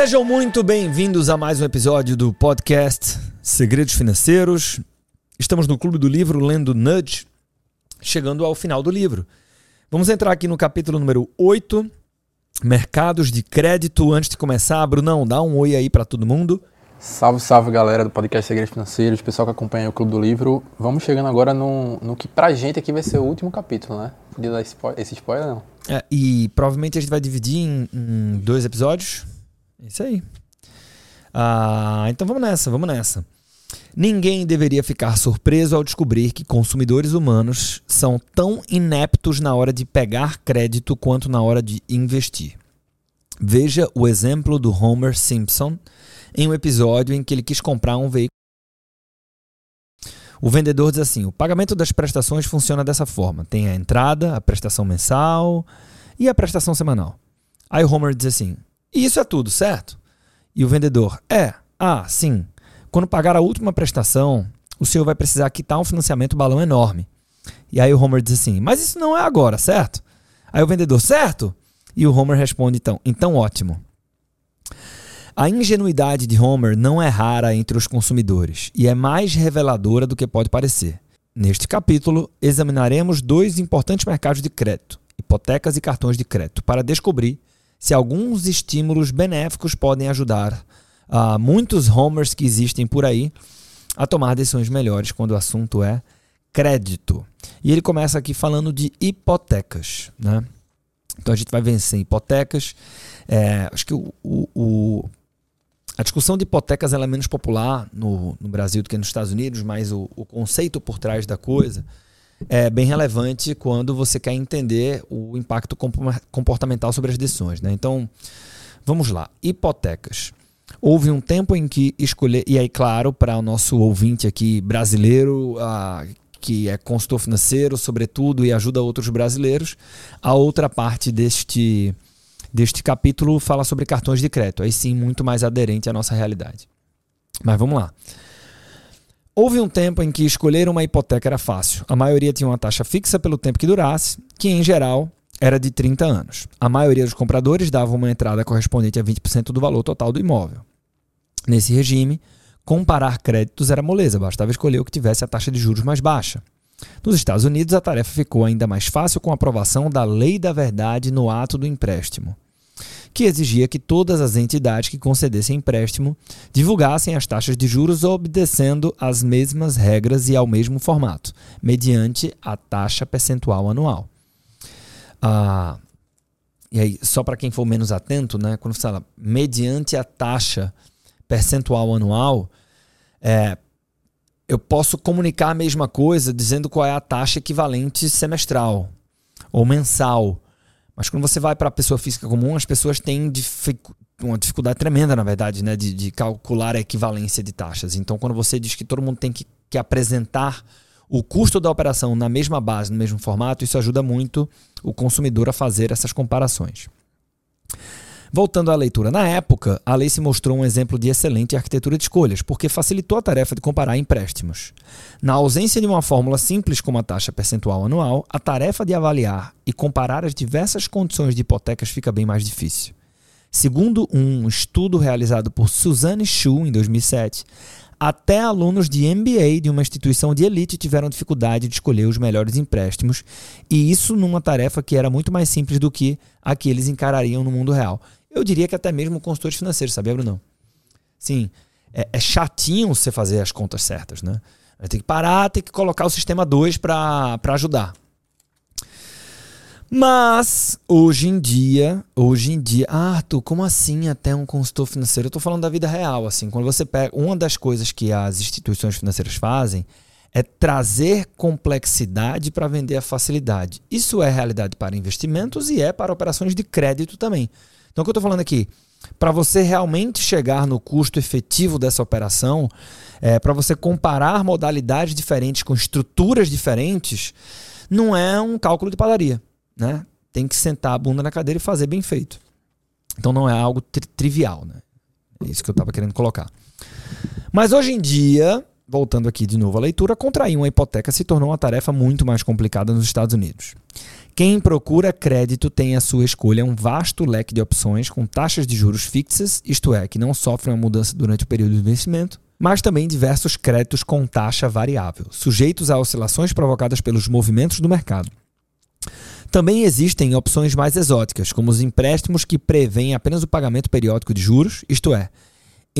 Sejam muito bem-vindos a mais um episódio do podcast Segredos Financeiros. Estamos no Clube do Livro lendo Nudge, chegando ao final do livro. Vamos entrar aqui no capítulo número 8, Mercados de Crédito. Antes de começar, Brunão, dá um oi aí para todo mundo. Salve, salve galera do podcast Segredos Financeiros, pessoal que acompanha o Clube do Livro. Vamos chegando agora no, no que pra gente aqui vai ser o último capítulo, né? Podia dar esse spoiler, não? É, e provavelmente a gente vai dividir em, em dois episódios. Isso aí. Ah, então vamos nessa, vamos nessa. Ninguém deveria ficar surpreso ao descobrir que consumidores humanos são tão ineptos na hora de pegar crédito quanto na hora de investir. Veja o exemplo do Homer Simpson em um episódio em que ele quis comprar um veículo. O vendedor diz assim: o pagamento das prestações funciona dessa forma: tem a entrada, a prestação mensal e a prestação semanal. Aí Homer diz assim: isso é tudo, certo? E o vendedor: é, ah, sim. Quando pagar a última prestação, o senhor vai precisar quitar um financiamento balão enorme. E aí o Homer diz assim: mas isso não é agora, certo? Aí o vendedor: certo? E o Homer responde então: então ótimo. A ingenuidade de Homer não é rara entre os consumidores e é mais reveladora do que pode parecer. Neste capítulo, examinaremos dois importantes mercados de crédito, hipotecas e cartões de crédito, para descobrir se alguns estímulos benéficos podem ajudar a muitos Homers que existem por aí a tomar decisões melhores quando o assunto é crédito. E ele começa aqui falando de hipotecas. Né? Então a gente vai vencer hipotecas. É, acho que o, o, o a discussão de hipotecas é menos popular no, no, Brasil do que nos Estados Unidos, mas o, o, conceito por trás da coisa é bem relevante quando você quer entender o impacto comportamental sobre as decisões. Né? Então, vamos lá. Hipotecas. Houve um tempo em que escolher, e aí, claro, para o nosso ouvinte aqui brasileiro, ah, que é consultor financeiro, sobretudo, e ajuda outros brasileiros, a outra parte deste deste capítulo fala sobre cartões de crédito, aí sim muito mais aderente à nossa realidade. Mas vamos lá. Houve um tempo em que escolher uma hipoteca era fácil. A maioria tinha uma taxa fixa pelo tempo que durasse, que em geral era de 30 anos. A maioria dos compradores dava uma entrada correspondente a 20% do valor total do imóvel. Nesse regime, comparar créditos era moleza, bastava escolher o que tivesse a taxa de juros mais baixa. Nos Estados Unidos, a tarefa ficou ainda mais fácil com a aprovação da Lei da Verdade no ato do empréstimo, que exigia que todas as entidades que concedessem empréstimo divulgassem as taxas de juros obedecendo às mesmas regras e ao mesmo formato, mediante a taxa percentual anual. Ah, e aí, só para quem for menos atento, né, quando fala mediante a taxa percentual anual, é, eu posso comunicar a mesma coisa dizendo qual é a taxa equivalente semestral ou mensal. Mas quando você vai para a pessoa física comum, as pessoas têm uma dificuldade tremenda, na verdade, né, de, de, calcular a equivalência de taxas. Então, quando você diz que todo mundo tem que, que apresentar o custo da operação na mesma base, no mesmo formato, isso ajuda muito o consumidor a fazer essas comparações. Voltando à leitura, na época, a lei se mostrou um exemplo de excelente arquitetura de escolhas, porque facilitou a tarefa de comparar empréstimos. Na ausência de uma fórmula simples como a taxa percentual anual, a tarefa de avaliar e comparar as diversas condições de hipotecas fica bem mais difícil. Segundo um estudo realizado por Suzanne Shu em 2007, até alunos de MBA de uma instituição de elite tiveram dificuldade de escolher os melhores empréstimos, e isso numa tarefa que era muito mais simples do que a que eles encarariam no mundo real. Eu diria que até mesmo consultores financeiros, sabia, Bruno? Sim, é, é chatinho você fazer as contas certas, né? Tem que parar, tem que colocar o sistema 2 para ajudar. Mas, hoje em dia, hoje em dia, Arthur, como assim até um consultor financeiro? Eu estou falando da vida real, assim, quando você pega, uma das coisas que as instituições financeiras fazem é trazer complexidade para vender a facilidade. Isso é realidade para investimentos e é para operações de crédito também. Então, o que eu estou falando aqui? Para você realmente chegar no custo efetivo dessa operação, é, para você comparar modalidades diferentes com estruturas diferentes, não é um cálculo de padaria. Né? Tem que sentar a bunda na cadeira e fazer bem feito. Então não é algo tri trivial. Né? É isso que eu estava querendo colocar. Mas hoje em dia, voltando aqui de novo à leitura, contrair uma hipoteca se tornou uma tarefa muito mais complicada nos Estados Unidos. Quem procura crédito tem à sua escolha um vasto leque de opções com taxas de juros fixas, isto é, que não sofrem uma mudança durante o período de vencimento, mas também diversos créditos com taxa variável, sujeitos a oscilações provocadas pelos movimentos do mercado. Também existem opções mais exóticas, como os empréstimos que prevêem apenas o pagamento periódico de juros, isto é,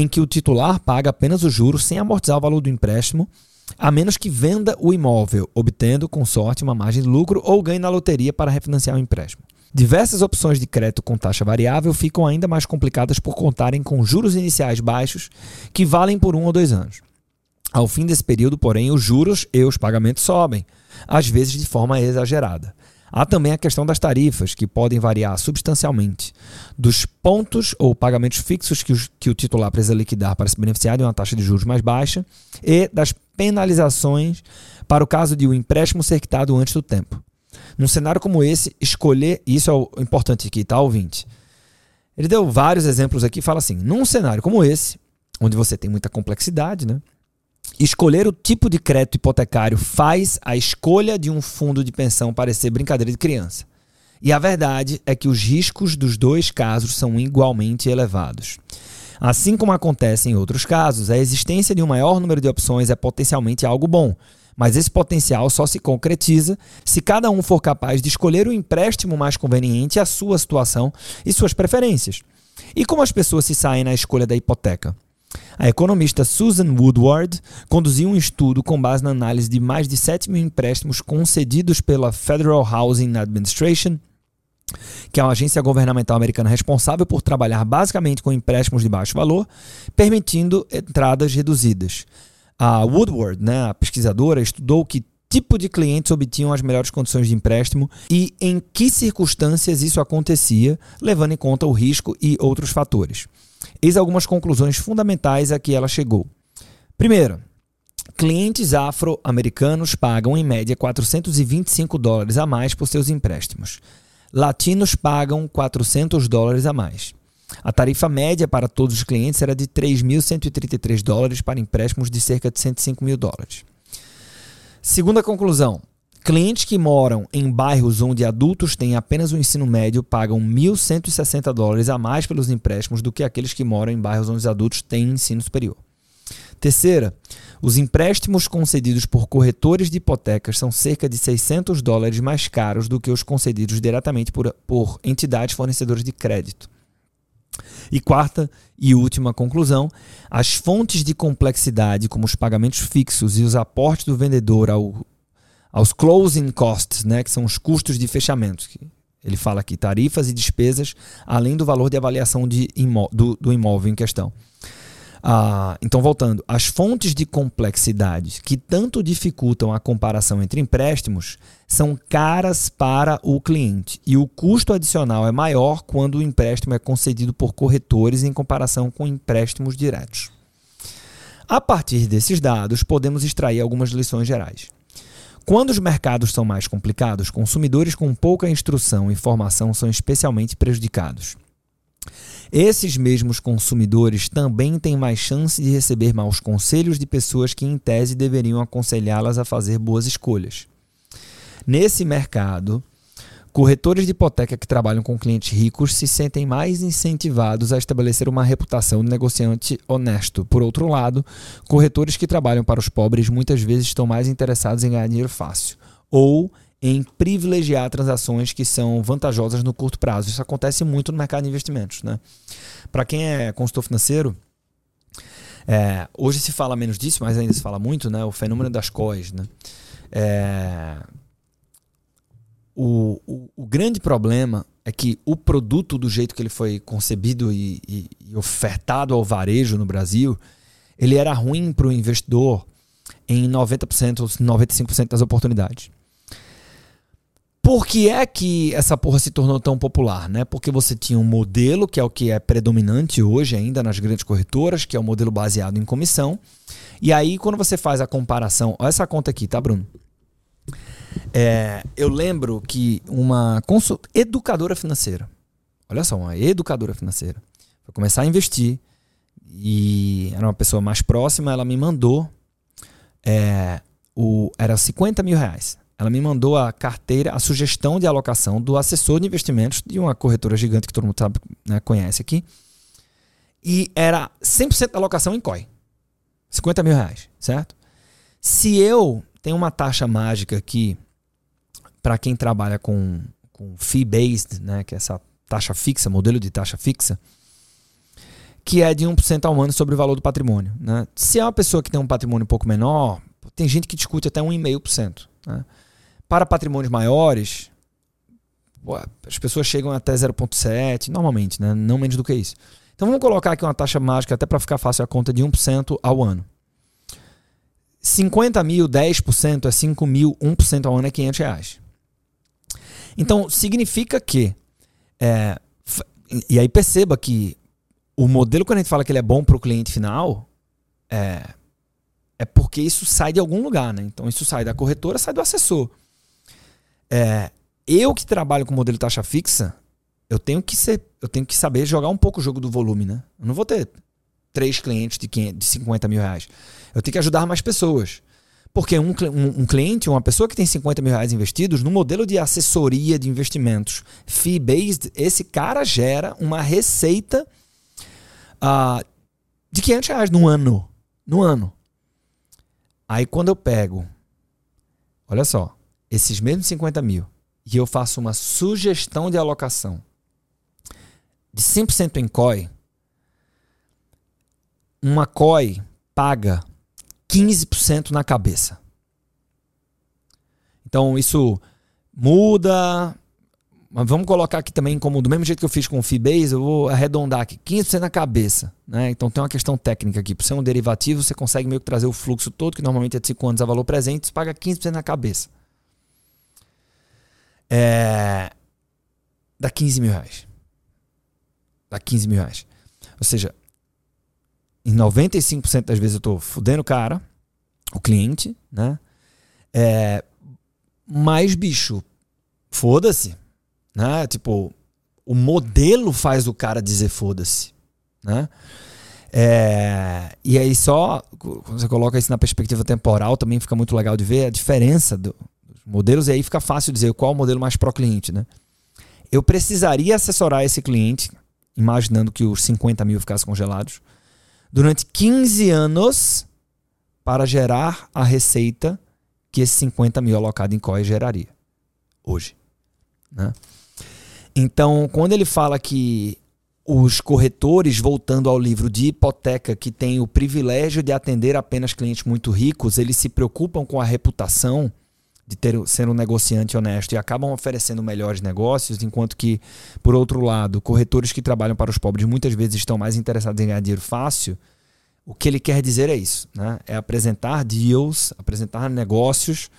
em que o titular paga apenas o juros sem amortizar o valor do empréstimo, a menos que venda o imóvel, obtendo, com sorte, uma margem de lucro ou ganhe na loteria para refinanciar o empréstimo. Diversas opções de crédito com taxa variável ficam ainda mais complicadas por contarem com juros iniciais baixos que valem por um ou dois anos. Ao fim desse período, porém, os juros e os pagamentos sobem, às vezes de forma exagerada. Há também a questão das tarifas, que podem variar substancialmente, dos pontos ou pagamentos fixos que, os, que o titular precisa liquidar para se beneficiar de uma taxa de juros mais baixa e das penalizações para o caso de o um empréstimo ser quitado antes do tempo. Num cenário como esse, escolher, isso é o importante aqui, tá, ouvinte? Ele deu vários exemplos aqui, fala assim: num cenário como esse, onde você tem muita complexidade, né? Escolher o tipo de crédito hipotecário faz a escolha de um fundo de pensão parecer brincadeira de criança. E a verdade é que os riscos dos dois casos são igualmente elevados. Assim como acontece em outros casos, a existência de um maior número de opções é potencialmente algo bom, mas esse potencial só se concretiza se cada um for capaz de escolher o empréstimo mais conveniente à sua situação e suas preferências. E como as pessoas se saem na escolha da hipoteca? A economista Susan Woodward conduziu um estudo com base na análise de mais de 7 mil empréstimos concedidos pela Federal Housing Administration, que é uma agência governamental americana responsável por trabalhar basicamente com empréstimos de baixo valor, permitindo entradas reduzidas. A Woodward, né, a pesquisadora, estudou que tipo de clientes obtinham as melhores condições de empréstimo e em que circunstâncias isso acontecia, levando em conta o risco e outros fatores. Eis algumas conclusões fundamentais a que ela chegou. Primeiro, clientes afro-americanos pagam em média 425 dólares a mais por seus empréstimos. Latinos pagam 400 dólares a mais. A tarifa média para todos os clientes era de 3.133 dólares para empréstimos de cerca de 105 mil dólares. Segunda conclusão: Clientes que moram em bairros onde adultos têm apenas o ensino médio pagam 1.160 dólares a mais pelos empréstimos do que aqueles que moram em bairros onde os adultos têm ensino superior. Terceira, os empréstimos concedidos por corretores de hipotecas são cerca de 600 dólares mais caros do que os concedidos diretamente por, por entidades fornecedoras de crédito. E quarta e última conclusão: as fontes de complexidade, como os pagamentos fixos e os aportes do vendedor ao aos closing costs, né, que são os custos de fechamento. Ele fala aqui tarifas e despesas, além do valor de avaliação de imó do, do, imóvel em questão. Ah, então, voltando, as fontes de complexidade que tanto dificultam a comparação entre empréstimos são caras para o cliente e o custo adicional é maior quando o empréstimo é concedido por corretores em comparação com empréstimos diretos. A partir desses dados, podemos extrair algumas lições gerais. Quando os mercados são mais complicados, consumidores com pouca instrução e formação são especialmente prejudicados. Esses mesmos consumidores também têm mais chance de receber maus conselhos de pessoas que, em tese, deveriam aconselhá-las a fazer boas escolhas. Nesse mercado, Corretores de hipoteca que trabalham com clientes ricos se sentem mais incentivados a estabelecer uma reputação de negociante honesto. Por outro lado, corretores que trabalham para os pobres muitas vezes estão mais interessados em ganhar dinheiro fácil ou em privilegiar transações que são vantajosas no curto prazo. Isso acontece muito no mercado de investimentos. Né? Para quem é consultor financeiro, é, hoje se fala menos disso, mas ainda se fala muito, né? o fenômeno das COIs. Né? É, o, o, o, grande problema é que o produto, do jeito que ele foi concebido e, e, e ofertado ao varejo no Brasil, ele era ruim para o investidor em 90% ou 95% das oportunidades. Por que é que essa porra se tornou tão popular? Né? Porque você tinha um modelo, que é o que é predominante hoje ainda nas grandes corretoras, que é o modelo baseado em comissão. E aí, quando você faz a comparação, olha essa conta aqui, tá, Bruno? É, eu lembro que uma educadora financeira, olha só, uma educadora financeira, foi começar a investir e era uma pessoa mais próxima, ela me mandou é, o, era 50 mil reais. Ela me mandou a carteira, a sugestão de alocação do assessor de investimentos de uma corretora gigante que todo mundo sabe, né, conhece aqui. E era 100% da alocação em COI. 50 mil reais, certo? Se eu tenho uma taxa mágica aqui, para quem trabalha com, com fee-based, né, que é essa taxa fixa, modelo de taxa fixa, que é de 1% ao ano sobre o valor do patrimônio. Né? Se é uma pessoa que tem um patrimônio um pouco menor, tem gente que discute até 1,5%. Né? Para patrimônios maiores, as pessoas chegam até 0,7%, normalmente, né? não menos do que isso. Então vamos colocar aqui uma taxa mágica, até para ficar fácil a conta, de 1% ao ano. 50 mil, 10% é 5 mil, 1% ao ano é 500 reais. Então, significa que. É, e aí perceba que o modelo, quando a gente fala que ele é bom para o cliente final, é, é porque isso sai de algum lugar, né? Então isso sai da corretora, sai do assessor. É, eu que trabalho com modelo taxa fixa, eu tenho que ser, eu tenho que saber jogar um pouco o jogo do volume, né? Eu não vou ter três clientes de, 500, de 50 mil reais. Eu tenho que ajudar mais pessoas. Porque um, um, um, cliente, uma pessoa que tem 50 mil reais investidos, no modelo de assessoria de investimentos fee-based, esse cara gera uma receita uh, de 500 reais no ano. No ano. Aí quando eu pego, olha só, esses mesmos 50 mil, e eu faço uma sugestão de alocação de 100% em COI, uma COI paga 15% na cabeça. Então isso muda, mas vamos colocar aqui também, como do mesmo jeito que eu fiz com o Fibase, eu vou arredondar aqui, 15% na cabeça. Né? Então tem uma questão técnica aqui. Por ser um derivativo, você consegue meio que trazer o fluxo todo, que normalmente é de 5 anos a valor presente, você paga 15% na cabeça. É... Dá 15 mil reais. Dá 15 mil reais. Ou seja, em 95% das vezes eu estou fudendo o cara, o cliente, né? É... Mas, bicho, foda-se né? Tipo, o modelo faz o cara dizer foda-se, né? É, e aí só quando você coloca isso na perspectiva temporal também fica muito legal de ver a diferença do, dos modelos e aí fica fácil dizer qual é o modelo mais pro cliente, né? Eu precisaria assessorar esse cliente, imaginando que os 50 mil ficassem congelados, durante 15 anos para gerar a receita que esse 50 mil alocado em COI geraria hoje. Né? Então, quando ele fala que os corretores, voltando ao livro de hipoteca, que tem o privilégio de atender apenas clientes muito ricos, eles se preocupam com a reputação de ter, ser um negociante honesto e acabam oferecendo melhores negócios, enquanto que, por outro lado, corretores que trabalham para os pobres muitas vezes estão mais interessados em ganhar dinheiro fácil. O que ele quer dizer é isso: né? é apresentar deals, apresentar negócios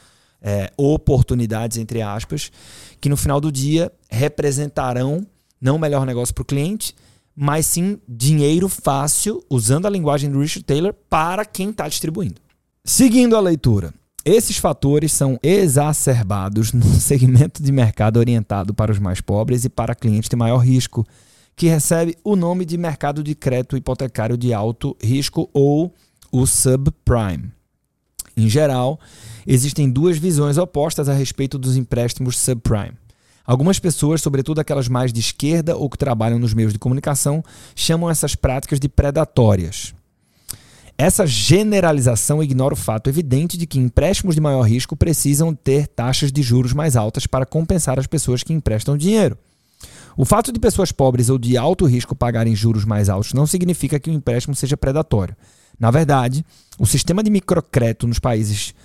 é, oportunidades, entre aspas, que no final do dia representarão não o melhor negócio para o cliente, mas sim dinheiro fácil, usando a linguagem do Richard Taylor, para quem está distribuindo. Seguindo a leitura. Esses fatores são exacerbados no segmento de mercado orientado para os mais pobres e para clientes de maior risco, que recebe o nome de mercado de crédito hipotecário de alto risco ou o subprime. Em geral, existem duas visões opostas a respeito dos empréstimos subprime. Algumas pessoas, sobretudo aquelas mais de esquerda ou que trabalham nos meios de comunicação, chamam essas práticas de predatórias. Essa generalização ignora o fato evidente de que empréstimos de maior risco precisam ter taxas de juros mais altas para compensar as pessoas que emprestam dinheiro. O fato de pessoas pobres ou de alto risco pagarem juros mais altos não significa que o empréstimo seja predatório. Na verdade, o sistema de microcrédito nos países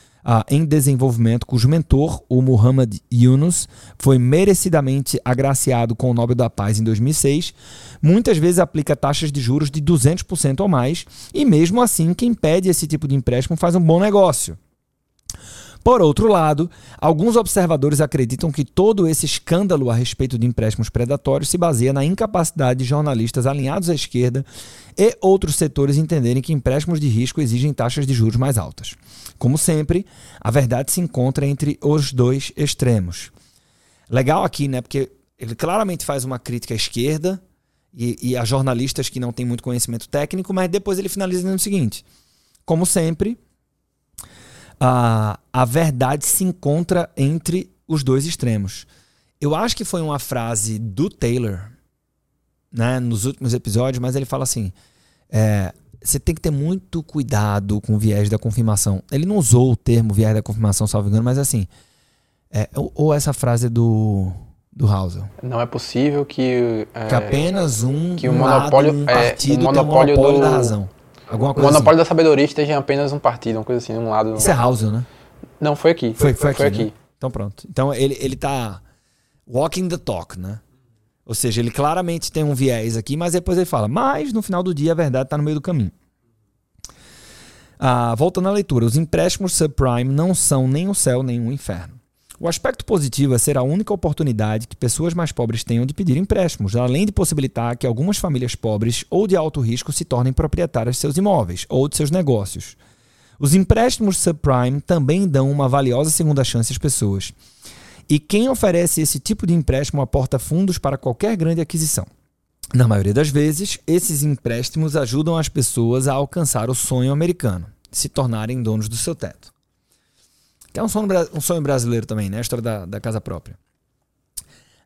em desenvolvimento, cujo mentor, o Muhammad Yunus, foi merecidamente agraciado com o Nobel da Paz em 2006, muitas vezes aplica taxas de juros de 200% ou mais, e mesmo assim, quem pede esse tipo de empréstimo faz um bom negócio. Por outro lado, alguns observadores acreditam que todo esse escândalo a respeito de empréstimos predatórios se baseia na incapacidade de jornalistas alinhados à esquerda e outros setores entenderem que empréstimos de risco exigem taxas de juros mais altas. Como sempre, a verdade se encontra entre os dois extremos. Legal aqui, né? Porque ele claramente faz uma crítica à esquerda e, e a jornalistas que não têm muito conhecimento técnico, mas depois ele finaliza no seguinte: como sempre, a, a verdade se encontra entre os dois extremos. Eu acho que foi uma frase do Taylor, né, nos últimos episódios, mas ele fala assim: é, você tem que ter muito cuidado com o viés da confirmação. Ele não usou o termo viés da confirmação, salvo engano, mas assim. É, ou, ou, essa frase do, do Housel. Não é possível que. É, que apenas um, que o monopólio, um partido é, o monopólio, monopólio do, da razão. Alguma o monopólio assim. da sabedoria esteja em apenas um partido, uma coisa assim, um lado. Isso é Housel, né? Não, foi aqui. Foi, foi, foi aqui. aqui. Né? Então pronto. Então ele, ele tá walking the talk, né? Ou seja, ele claramente tem um viés aqui, mas depois ele fala, mas no final do dia a verdade está no meio do caminho. Ah, voltando à leitura, os empréstimos subprime não são nem o céu nem o inferno. O aspecto positivo é ser a única oportunidade que pessoas mais pobres tenham de pedir empréstimos, além de possibilitar que algumas famílias pobres ou de alto risco se tornem proprietárias de seus imóveis ou de seus negócios. Os empréstimos subprime também dão uma valiosa segunda chance às pessoas. E quem oferece esse tipo de empréstimo aporta fundos para qualquer grande aquisição. Na maioria das vezes, esses empréstimos ajudam as pessoas a alcançar o sonho americano, se tornarem donos do seu teto. Que é um sonho, um sonho brasileiro também, né? A história da, da casa própria.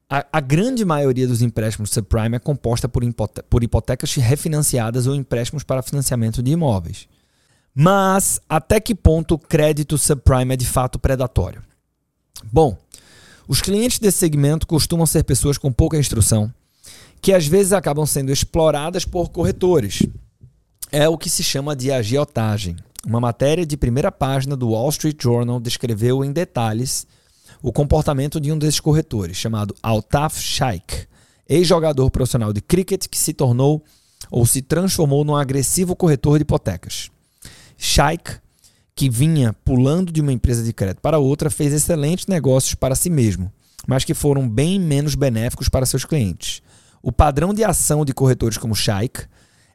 A, a, grande maioria dos empréstimos subprime é composta por, hipote por hipotecas refinanciadas ou empréstimos para financiamento de imóveis. Mas até que ponto o crédito subprime é de fato predatório? Bom, os clientes desse segmento costumam ser pessoas com pouca instrução, que às vezes acabam sendo exploradas por corretores. É o que se chama de agiotagem. Uma matéria de primeira página do Wall Street Journal descreveu em detalhes o comportamento de um desses corretores, chamado Altaf Shaikh, ex-jogador profissional de cricket que se tornou ou se transformou num agressivo corretor de hipotecas. Shaikh, que vinha pulando de uma empresa de crédito para outra, fez excelentes negócios para si mesmo, mas que foram bem menos benéficos para seus clientes. O padrão de ação de corretores como Shaikh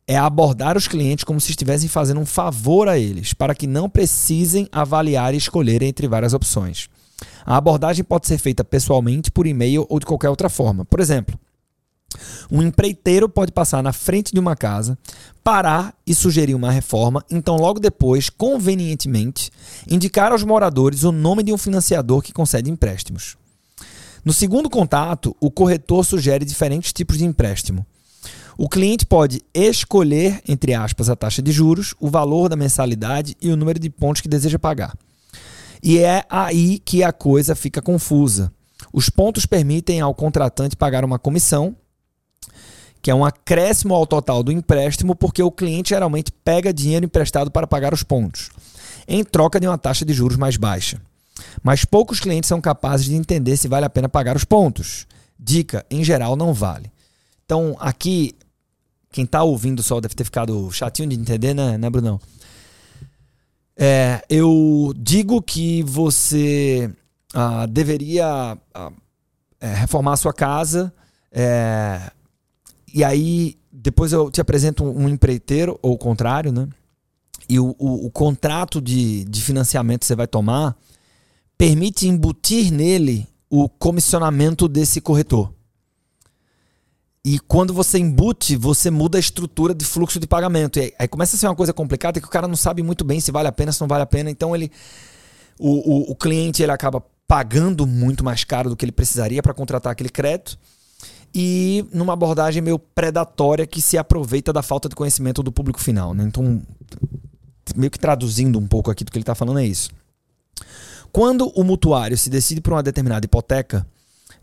é abordar os clientes como se estivessem fazendo um favor a eles, para que não precisem avaliar e escolher entre várias opções. A abordagem pode ser feita pessoalmente, por e-mail ou de qualquer outra forma. Por exemplo, um empreiteiro pode passar na frente de uma casa, parar e sugerir uma reforma, então logo depois, convenientemente, indicar aos moradores o nome de um financiador que concede empréstimos. No segundo contato, o corretor sugere diferentes tipos de empréstimo. O cliente pode escolher, entre aspas, a taxa de juros, o valor da mensalidade e o número de pontos que deseja pagar. E é aí que a coisa fica confusa. Os pontos permitem ao contratante pagar uma comissão, que é um acréscimo ao total do empréstimo, porque o cliente geralmente pega dinheiro emprestado para pagar os pontos, em troca de uma taxa de juros mais baixa. Mas poucos clientes são capazes de entender se vale a pena pagar os pontos. Dica: em geral, não vale. Então, aqui, quem está ouvindo só deve ter ficado chatinho de entender, né, né Brunão? É, eu digo que você ah, deveria ah, é, reformar a sua casa. É, e aí, depois eu te apresento um, um empreiteiro, ou o contrário, né? E o, o, o contrato de, de financiamento que você vai tomar permite embutir nele o comissionamento desse corretor. E quando você embute, você muda a estrutura de fluxo de pagamento. E aí, começa a ser uma coisa complicada que o cara não sabe muito bem se vale a pena, se não vale a pena. Então ele. O, o, o cliente ele acaba pagando muito mais caro do que ele precisaria para contratar aquele crédito. E numa abordagem meio predatória que se aproveita da falta de conhecimento do público final. Né? Então, meio que traduzindo um pouco aqui do que ele está falando, é isso. Quando o mutuário se decide por uma determinada hipoteca,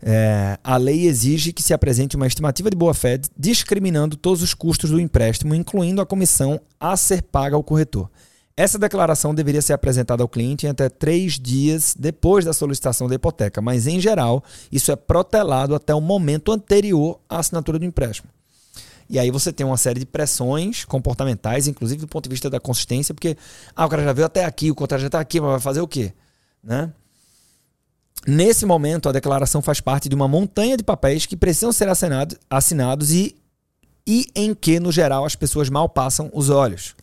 é, a lei exige que se apresente uma estimativa de boa-fé discriminando todos os custos do empréstimo, incluindo a comissão a ser paga ao corretor. Essa declaração deveria ser apresentada ao cliente em até três dias depois da solicitação da hipoteca, mas em geral isso é protelado até o momento anterior à assinatura do empréstimo. E aí você tem uma série de pressões comportamentais, inclusive do ponto de vista da consistência, porque ah, o cara já veio até aqui, o contrato já está aqui, mas vai fazer o quê? Né? Nesse momento, a declaração faz parte de uma montanha de papéis que precisam ser assinado, assinados e, e em que, no geral, as pessoas mal passam os olhos.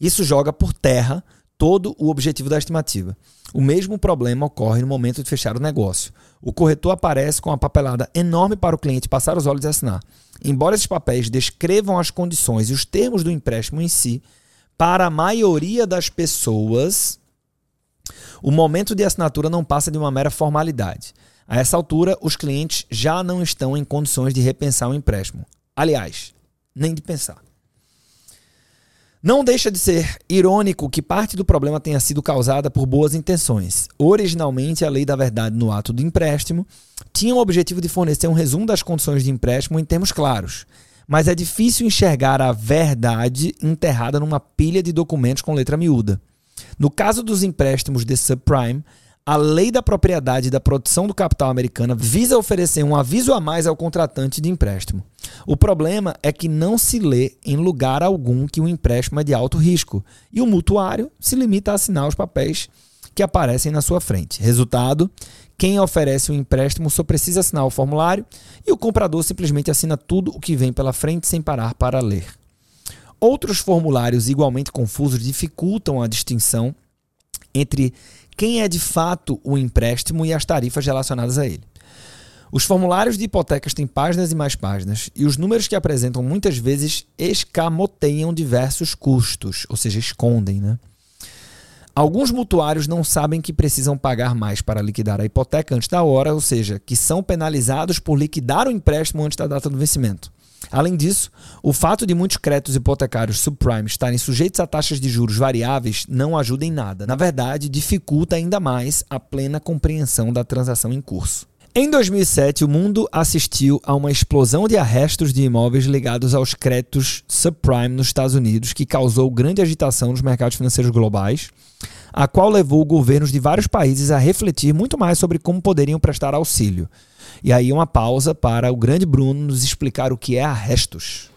Isso joga por terra todo o objetivo da estimativa. O mesmo problema ocorre no momento de fechar o negócio. O corretor aparece com uma papelada enorme para o cliente passar os olhos e assinar. Embora esses papéis descrevam as condições e os termos do empréstimo em si, para a maioria das pessoas, O momento de assinatura não passa de uma mera formalidade. A essa altura, os clientes já não estão em condições de repensar o empréstimo. Aliás, nem de pensar. Não deixa de ser irônico que parte do problema tenha sido causada por boas intenções. Originalmente, a lei da verdade no ato do empréstimo tinha o objetivo de fornecer um resumo das condições de empréstimo em termos claros. Mas é difícil enxergar a verdade enterrada numa pilha de documentos com letra miúda. No caso dos empréstimos de subprime, a lei da propriedade e da produção do capital americana visa oferecer um aviso a mais ao contratante de empréstimo. O problema é que não se lê em lugar algum que o empréstimo é de alto risco e o mutuário se limita a assinar os papéis que aparecem na sua frente. Resultado: quem oferece o um empréstimo só precisa assinar o formulário e o comprador simplesmente assina tudo o que vem pela frente sem parar para ler. Outros formulários igualmente confusos dificultam a distinção entre quem é de fato o empréstimo e as tarifas relacionadas a ele. Os formulários de hipotecas têm páginas e mais páginas, e os números que apresentam muitas vezes escamoteiam diversos custos, ou seja, escondem. Né? Alguns mutuários não sabem que precisam pagar mais para liquidar a hipoteca antes da hora, ou seja, que são penalizados por liquidar o empréstimo antes da data do vencimento. Além disso, o fato de muitos créditos hipotecários subprime estarem sujeitos a taxas de juros variáveis não ajuda em nada. Na verdade, dificulta ainda mais a plena compreensão da transação em curso. Em 2007, o mundo assistiu a uma explosão de arrestos de imóveis ligados aos créditos subprime nos Estados Unidos, que causou grande agitação nos mercados financeiros globais, a qual levou governos de vários países a refletir muito mais sobre como poderiam prestar auxílio. E aí uma pausa para o grande Bruno nos explicar o que é arrestos.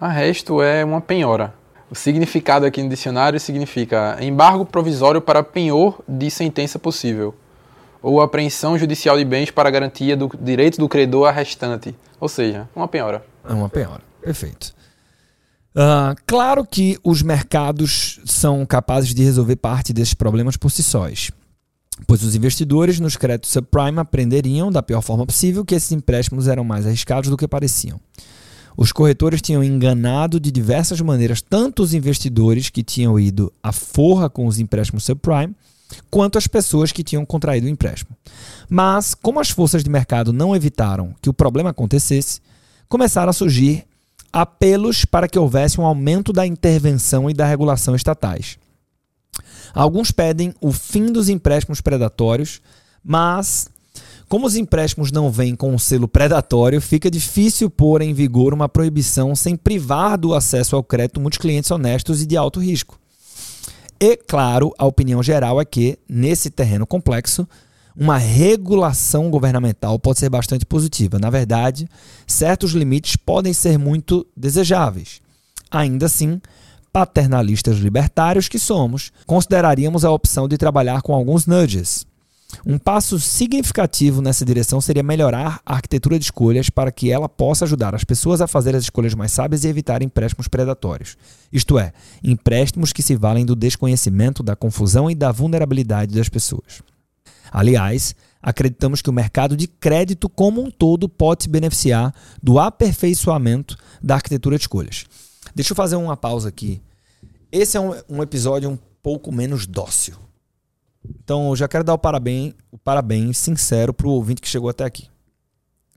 Arresto é uma penhora. O significado aqui no dicionário significa embargo provisório para penhor de sentença possível, ou apreensão judicial de bens para garantia do direito do credor a restante, ou seja, uma penhora. É uma penhora, perfeito. Uh, claro que os mercados são capazes de resolver parte desses problemas por si sós pois os investidores nos créditos subprime aprenderiam, da pior forma possível, que esses empréstimos eram mais arriscados do que pareciam. Os corretores tinham enganado de diversas maneiras tanto os investidores que tinham ido à forra com os empréstimos subprime, quanto as pessoas que tinham contraído o empréstimo. Mas, como as forças de mercado não evitaram que o problema acontecesse, começaram a surgir apelos para que houvesse um aumento da intervenção e da regulação estatais. Alguns pedem o fim dos empréstimos predatórios, mas como os empréstimos não vêm com um selo predatório, fica difícil pôr em vigor uma proibição sem privar do acesso ao crédito muitos clientes honestos e de alto risco. E, claro, a opinião geral é que, nesse terreno complexo, uma regulação governamental pode ser bastante positiva. Na verdade, certos limites podem ser muito desejáveis. Ainda assim, paternalistas libertários que somos, consideraríamos a opção de trabalhar com alguns nudges. Um passo significativo nessa direção seria melhorar a arquitetura de escolhas para que ela possa ajudar as pessoas a fazer as escolhas mais sábias e evitar empréstimos predatórios. Isto é, empréstimos que se valem do desconhecimento, da confusão e da vulnerabilidade das pessoas. Aliás, acreditamos que o mercado de crédito como um todo pode se beneficiar do aperfeiçoamento da arquitetura de escolhas. Deixa eu fazer uma pausa aqui. Esse é um, um episódio um pouco menos dócil. Então, eu já quero dar o parabéns, o parabéns sincero pro ouvinte que chegou até aqui.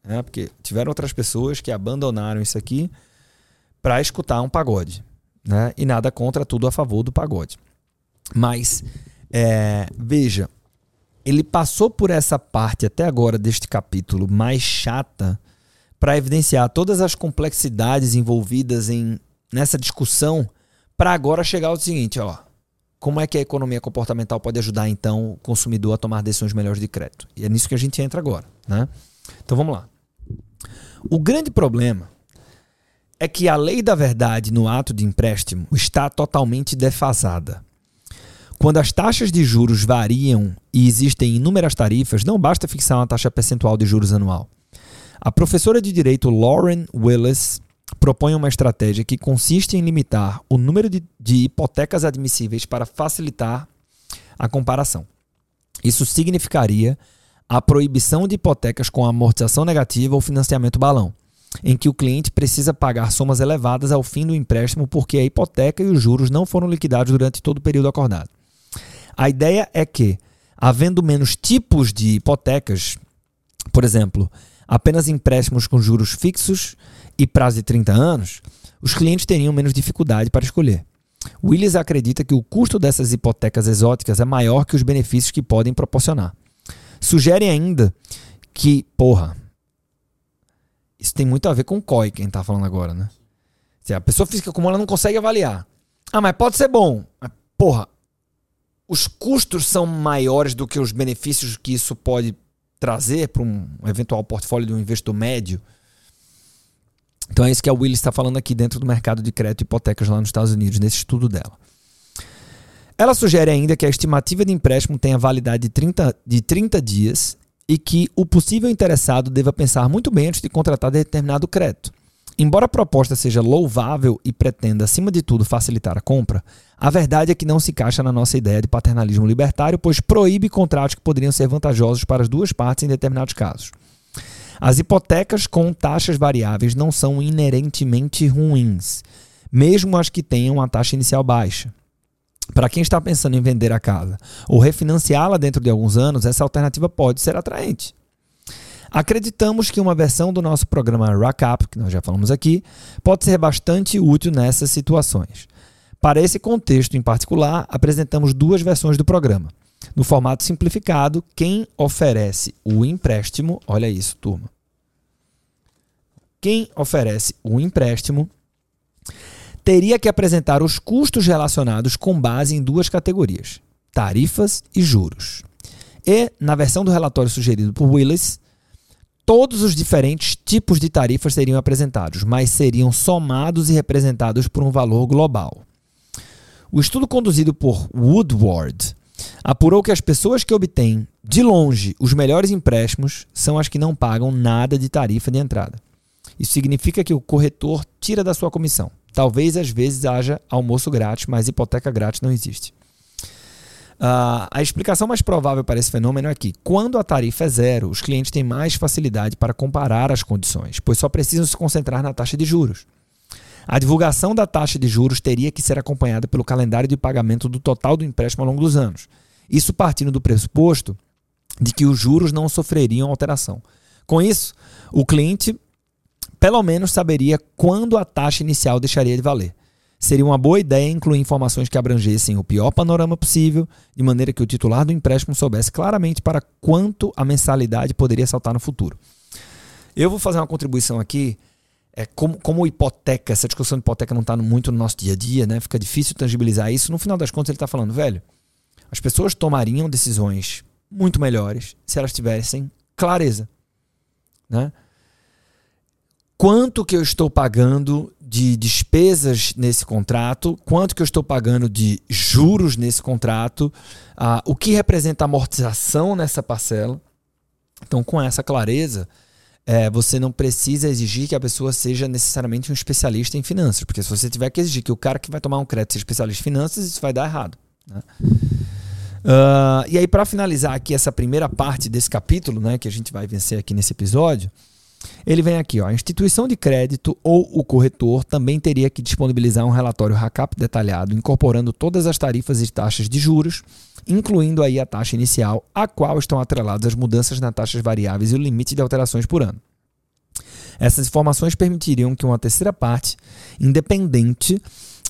É, porque tiveram outras pessoas que abandonaram isso aqui para escutar um pagode. Né? E nada contra, tudo a favor do pagode. Mas, é, veja, ele passou por essa parte até agora deste capítulo mais chata para evidenciar todas as complexidades envolvidas em nessa discussão para agora chegar ao seguinte, ó. Como é que a economia comportamental pode ajudar então o consumidor a tomar decisões melhores de crédito? E é nisso que a gente entra agora, né? Então vamos lá. O grande problema é que a lei da verdade no ato de empréstimo está totalmente defasada. Quando as taxas de juros variam e existem inúmeras tarifas, não basta fixar uma taxa percentual de juros anual. A professora de direito Lauren Willis propõe uma estratégia que consiste em limitar o número de, de hipotecas admissíveis para facilitar a comparação. Isso significaria a proibição de hipotecas com amortização negativa ou financiamento balão, em que o cliente precisa pagar somas elevadas ao fim do empréstimo porque a hipoteca e os juros não foram liquidados durante todo o período acordado. A ideia é que, havendo menos tipos de hipotecas, por exemplo, apenas empréstimos com juros fixos e prazo de 30 anos, os clientes teriam menos dificuldade para escolher. Willis acredita que o custo dessas hipotecas exóticas é maior que os benefícios que podem proporcionar. Sugere ainda que, porra, isso tem muito a ver com o COI, quem está falando agora, né? Se a pessoa física comum ela não consegue avaliar. Ah, mas pode ser bom. Mas, porra, os custos são maiores do que os benefícios que isso pode trazer para um eventual portfólio de um investidor médio. Então é isso que a Willis está falando aqui dentro do mercado de crédito e hipotecas lá nos Estados Unidos, nesse estudo dela. Ela sugere ainda que a estimativa de empréstimo tenha validade de 30, de 30 dias e que o possível interessado deva pensar muito bem antes de contratar determinado crédito. Embora a proposta seja louvável e pretenda, acima de tudo, facilitar a compra, a verdade é que não se encaixa na nossa ideia de paternalismo libertário, pois proíbe contratos que poderiam ser vantajosos para as duas partes em determinados casos. As hipotecas com taxas variáveis não são inerentemente ruins, mesmo as que tenham a taxa inicial baixa. Para quem está pensando em vender a casa ou refinanciá-la dentro de alguns anos, essa alternativa pode ser atraente. Acreditamos que uma versão do nosso programa Rackup, que nós já falamos aqui, pode ser bastante útil nessas situações. Para esse contexto em particular, apresentamos duas versões do programa. No formato simplificado, quem oferece o empréstimo, olha isso, turma. Quem oferece o empréstimo teria que apresentar os custos relacionados com base em duas categorias: tarifas e juros. E, na versão do relatório sugerido por Willis, todos os diferentes tipos de tarifas seriam apresentados, mas seriam somados e representados por um valor global. O estudo conduzido por Woodward apurou que as pessoas que obtêm, de longe, os melhores empréstimos são as que não pagam nada de tarifa de entrada. Isso significa que o corretor tira da sua comissão. Talvez às vezes haja almoço grátis, mas hipoteca grátis não existe. Uh, a explicação mais provável para esse fenômeno é que, quando a tarifa é zero, os clientes têm mais facilidade para comparar as condições, pois só precisam se concentrar na taxa de juros. A divulgação da taxa de juros teria que ser acompanhada pelo calendário de pagamento do total do empréstimo ao longo dos anos. Isso partindo do pressuposto de que os juros não sofreriam alteração. Com isso, o cliente pelo menos saberia quando a taxa inicial deixaria de valer. Seria uma boa ideia incluir informações que abrangessem o pior panorama possível, de maneira que o titular do empréstimo soubesse claramente para quanto a mensalidade poderia saltar no futuro. Eu vou fazer uma contribuição aqui. É, como, como hipoteca, essa discussão de hipoteca não está muito no nosso dia a dia, né? fica difícil tangibilizar isso. No final das contas, ele está falando, velho, as pessoas tomariam decisões muito melhores se elas tivessem clareza. Né? quanto que eu estou pagando de despesas nesse contrato, quanto que eu estou pagando de juros nesse contrato, uh, o que representa amortização nessa parcela. Então, com essa clareza, é, você não precisa exigir que a pessoa seja necessariamente um especialista em finanças, porque se você tiver que exigir que o cara que vai tomar um crédito seja especialista em finanças, isso vai dar errado. Né? Uh, e aí, para finalizar aqui essa primeira parte desse capítulo, né, que a gente vai vencer aqui nesse episódio, ele vem aqui, ó, a instituição de crédito ou o corretor também teria que disponibilizar um relatório RACAP detalhado, incorporando todas as tarifas e taxas de juros, incluindo aí a taxa inicial, a qual estão atreladas as mudanças nas taxas variáveis e o limite de alterações por ano. Essas informações permitiriam que uma terceira parte, independente,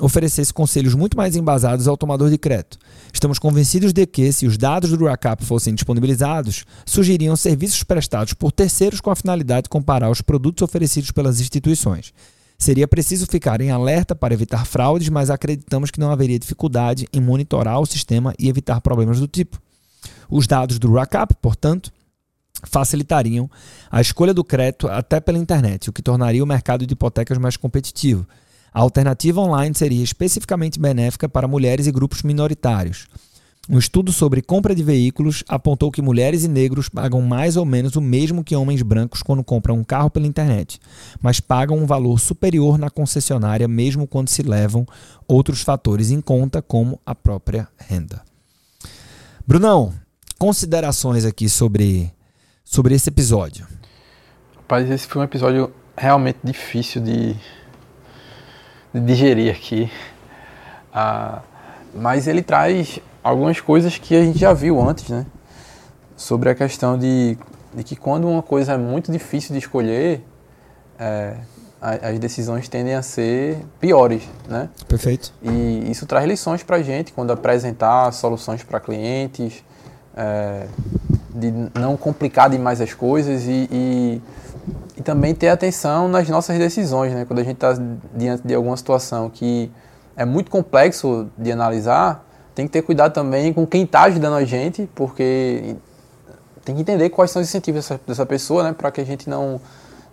oferecesse conselhos muito mais embasados ao tomador de crédito. Estamos convencidos de que, se os dados do RACAP fossem disponibilizados, surgiriam serviços prestados por terceiros com a finalidade de comparar os produtos oferecidos pelas instituições. Seria preciso ficar em alerta para evitar fraudes, mas acreditamos que não haveria dificuldade em monitorar o sistema e evitar problemas do tipo. Os dados do RACAP, portanto, facilitariam a escolha do crédito até pela internet, o que tornaria o mercado de hipotecas mais competitivo. A alternativa online seria especificamente benéfica para mulheres e grupos minoritários. Um estudo sobre compra de veículos apontou que mulheres e negros pagam mais ou menos o mesmo que homens brancos quando compram um carro pela internet, mas pagam um valor superior na concessionária mesmo quando se levam outros fatores em conta, como a própria renda. Brunão, considerações aqui sobre, sobre esse episódio. Rapaz, esse foi um episódio realmente difícil de, de digerir aqui. Ah, mas ele traz algumas coisas que a gente já viu antes, né? Sobre a questão de, de que quando uma coisa é muito difícil de escolher, é, as decisões tendem a ser piores, né? Perfeito. E isso traz lições para a gente quando apresentar soluções para clientes, é, de não complicar demais as coisas e, e, e, também ter atenção nas nossas decisões, né? Quando a gente está diante de alguma situação que é muito complexo de analisar, tem que ter cuidado também com quem está ajudando a gente, porque tem que entender quais são os incentivos dessa, dessa pessoa, né? Para que a gente não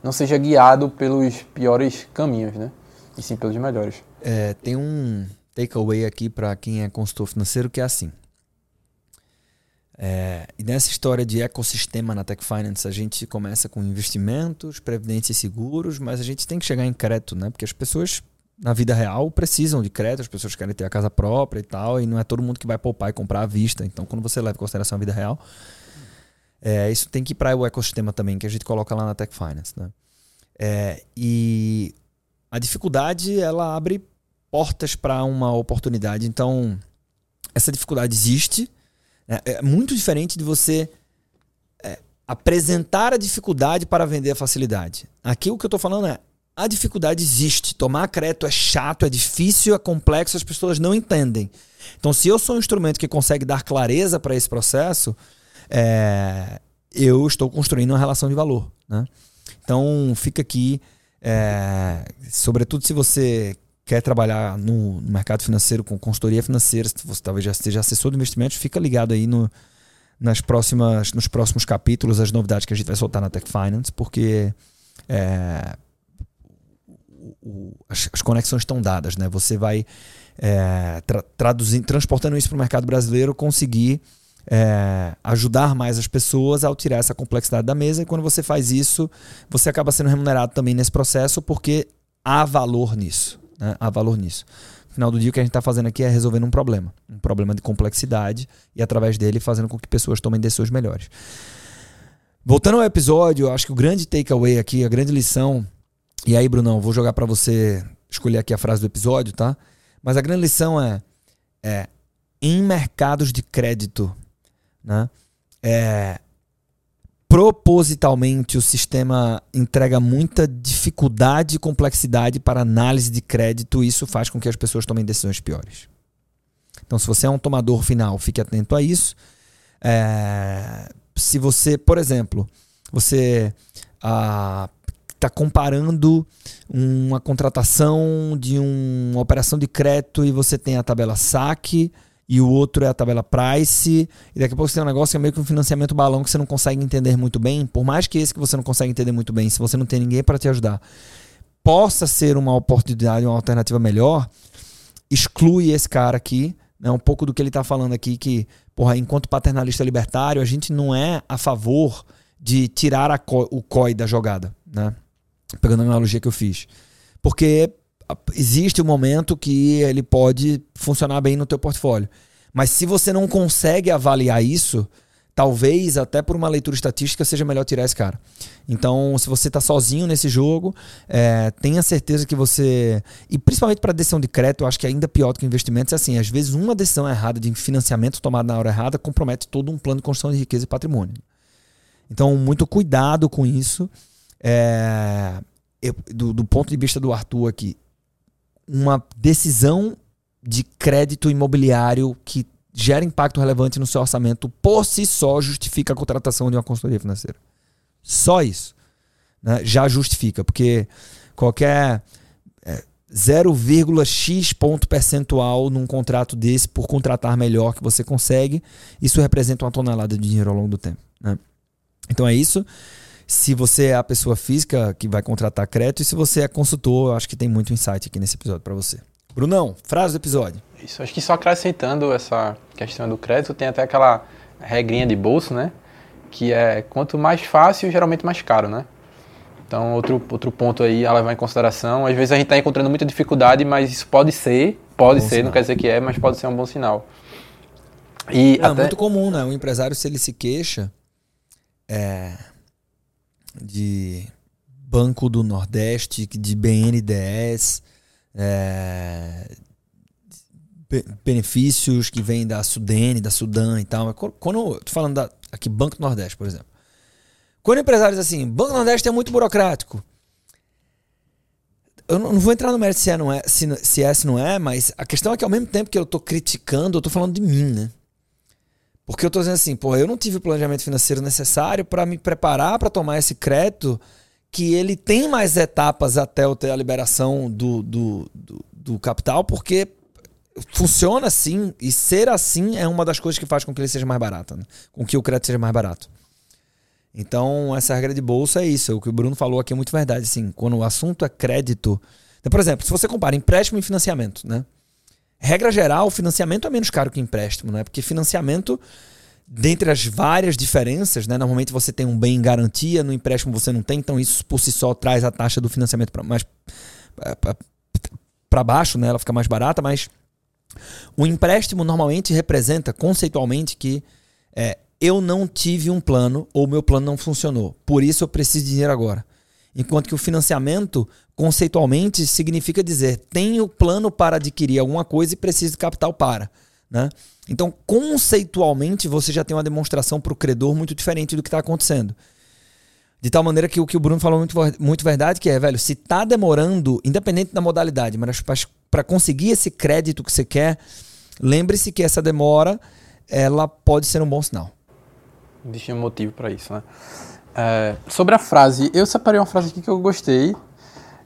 não seja guiado pelos piores caminhos, né? E sim pelos melhores. É, tem um takeaway aqui para quem é consultor financeiro que é assim. É, e nessa história de ecossistema na Tech Finance, a gente começa com investimentos, previdência e seguros, mas a gente tem que chegar em crédito, né? Porque as pessoas na vida real precisam de crédito, as pessoas querem ter a casa própria e tal, e não é todo mundo que vai poupar e comprar à vista. Então, quando você leva em consideração a vida real, é, isso tem que ir para o ecossistema também, que a gente coloca lá na Tech Finance. Né? É, e a dificuldade, ela abre portas para uma oportunidade. Então, essa dificuldade existe. Né? É muito diferente de você é, apresentar a dificuldade para vender a facilidade. Aqui o que eu estou falando é a dificuldade existe. Tomar crédito é chato, é difícil, é complexo, as pessoas não entendem. Então, se eu sou um instrumento que consegue dar clareza para esse processo, é, eu estou construindo uma relação de valor. Né? Então, fica aqui, é, sobretudo se você quer trabalhar no, mercado financeiro com consultoria financeira, se você talvez já seja assessor de investimentos, fica ligado aí no, nas próximas, nos próximos capítulos, as novidades que a gente vai soltar na Tech Finance, porque é, o, as, as, conexões estão dadas. Né? Você vai é, tra, traduzindo, transportando isso para o mercado brasileiro, conseguir é, ajudar mais as pessoas ao tirar essa complexidade da mesa. E quando você faz isso, você acaba sendo remunerado também nesse processo, porque há valor nisso. Né? Há valor nisso. No final do dia, o que a gente está fazendo aqui é resolvendo um problema. Um problema de complexidade e, através dele, fazendo com que pessoas tomem decisões melhores. Voltando ao episódio, acho que o grande takeaway aqui, a grande lição. E aí, Brunão, vou jogar para você escolher aqui a frase do episódio, tá? Mas a grande lição é, é em mercados de crédito né? É, propositalmente o sistema entrega muita dificuldade e complexidade para análise de crédito isso faz com que as pessoas tomem decisões piores. Então, se você é um tomador final, fique atento a isso. É, se você, por exemplo, você está ah, comparando uma contratação de uma operação de crédito e você tem a tabela saque e o outro é a tabela price, e daqui a pouco você tem um negócio que é meio que um financiamento balão que você não consegue entender muito bem, por mais que esse que você não consegue entender muito bem, se você não tem ninguém para te ajudar, possa ser uma oportunidade, uma alternativa melhor, exclui esse cara aqui, né? Um pouco do que ele está falando aqui, que, porra, enquanto paternalista libertário, a gente não é a favor de tirar co o COI da jogada, né? Pegando a analogia que eu fiz. Porque existe um momento que ele pode funcionar bem no teu portfólio. Mas se você não consegue avaliar isso, talvez até por uma leitura estatística seja melhor tirar esse cara. Então, se você está sozinho nesse jogo, é, tenha certeza que você. E principalmente para decisão de crédito, eu acho que é ainda pior do que investimentos é assim: às vezes uma decisão errada de financiamento tomada na hora errada compromete todo um plano de construção de riqueza e patrimônio. Então, muito cuidado com isso. É, eu, do, do ponto de vista do Arthur aqui, uma decisão de crédito imobiliário que gera impacto relevante no seu orçamento por si só justifica a contratação de uma consultoria financeira. Só isso. Né? Já justifica, porque qualquer é, 0,x ponto percentual num contrato desse, por contratar melhor que você consegue, isso representa uma tonelada de dinheiro ao longo do tempo. Né? Então é isso. Se você é a pessoa física que vai contratar crédito e se você é consultor, eu acho que tem muito insight aqui nesse episódio para você. Brunão, frase do episódio. Isso, acho que só acrescentando essa questão do crédito, tem até aquela regrinha de bolso, né? Que é quanto mais fácil, geralmente mais caro, né? Então, outro, outro ponto aí a levar em consideração. Às vezes a gente está encontrando muita dificuldade, mas isso pode ser, pode bom ser, sinal. não quer dizer que é, mas pode ser um bom sinal. E é até... muito comum, né? O empresário, se ele se queixa, é, de Banco do Nordeste, de BNDES, é, benefícios que vêm da Sudene, da Sudã e tal. Quando, tô falando da, aqui, Banco do Nordeste, por exemplo. Quando empresários assim, Banco do Nordeste é muito burocrático. Eu não vou entrar no mérito se é, não é, se, se é, se não é, mas a questão é que ao mesmo tempo que eu tô criticando, eu tô falando de mim, né? Porque eu tô dizendo assim, pô, eu não tive o planejamento financeiro necessário para me preparar para tomar esse crédito que ele tem mais etapas até eu ter a liberação do, do, do, do capital, porque funciona assim e ser assim é uma das coisas que faz com que ele seja mais barato, né? com que o crédito seja mais barato. Então, essa regra de bolsa é isso. O que o Bruno falou aqui é muito verdade. Assim, quando o assunto é crédito. Então, por exemplo, se você compara empréstimo e financiamento, né? Regra geral, financiamento é menos caro que empréstimo, né? Porque financiamento, dentre as várias diferenças, né? Normalmente você tem um bem em garantia, no empréstimo você não tem, então isso por si só traz a taxa do financiamento para mais para baixo, né? Ela fica mais barata, mas o empréstimo normalmente representa conceitualmente que é, eu não tive um plano ou meu plano não funcionou. Por isso eu preciso de dinheiro agora. Enquanto que o financiamento, conceitualmente, significa dizer tenho plano para adquirir alguma coisa e preciso de capital para. Né? Então, conceitualmente, você já tem uma demonstração para o credor muito diferente do que está acontecendo. De tal maneira que o que o Bruno falou muito, muito verdade, que é, velho, se está demorando, independente da modalidade, mas para conseguir esse crédito que você quer, lembre-se que essa demora ela pode ser um bom sinal. Existia um motivo para isso, né? É, sobre a frase, eu separei uma frase aqui que eu gostei,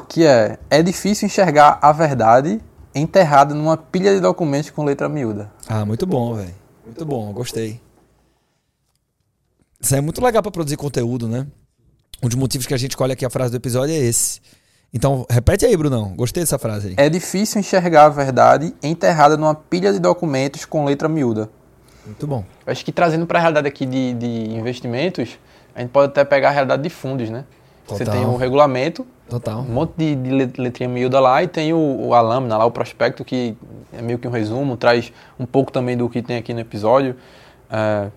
que é: é difícil enxergar a verdade enterrada numa pilha de documentos com letra miúda. Ah, muito bom, velho. Muito bom, gostei. Isso é muito legal para produzir conteúdo, né? Um dos motivos que a gente escolhe aqui a frase do episódio é esse. Então, repete aí, Brunão. Gostei dessa frase aí. É difícil enxergar a verdade enterrada numa pilha de documentos com letra miúda. Muito bom. Acho que trazendo para a realidade aqui de, de investimentos, a gente pode até pegar a realidade de fundos, né? Total. Você tem o regulamento, Total. um monte de, de letrinha miúda lá, e tem o, o, a lâmina lá, o prospecto, que é meio que um resumo, traz um pouco também do que tem aqui no episódio. É,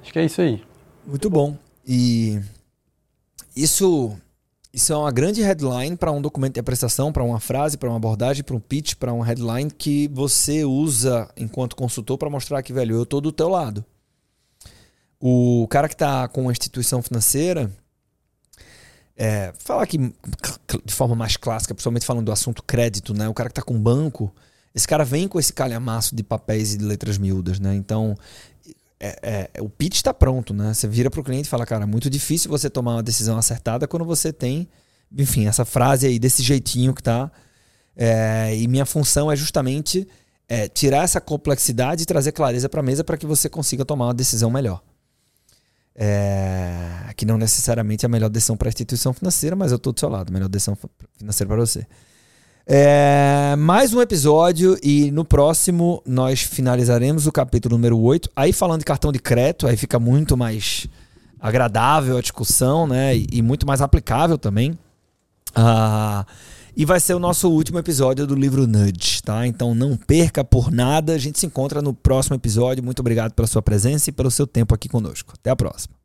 acho que é isso aí. Muito bom. E isso isso é uma grande headline para um documento de apreciação, para uma frase, para uma abordagem, para um pitch, para um headline que você usa enquanto consultor para mostrar que, velho, eu estou do teu lado. O cara que está com uma instituição financeira, é, falar aqui de forma mais clássica, principalmente falando do assunto crédito, né? O cara que está com banco, esse cara vem com esse calhamaço de papéis e de letras miúdas, né? Então, é, é, o pitch está pronto, né? Você vira para o cliente e fala, cara, muito difícil você tomar uma decisão acertada quando você tem, enfim, essa frase aí desse jeitinho que tá. É, e minha função é justamente é, tirar essa complexidade e trazer clareza para a mesa para que você consiga tomar uma decisão melhor. É, que não necessariamente é a melhor decisão para a instituição financeira, mas eu estou do seu lado, melhor decisão financeira para você. É, mais um episódio e no próximo nós finalizaremos o capítulo número 8. Aí falando de cartão de crédito, aí fica muito mais agradável a discussão, né? E, e muito mais aplicável também. Ah, e vai ser o nosso último episódio do livro Nudge, tá? Então não perca por nada. A gente se encontra no próximo episódio. Muito obrigado pela sua presença e pelo seu tempo aqui conosco. Até a próxima.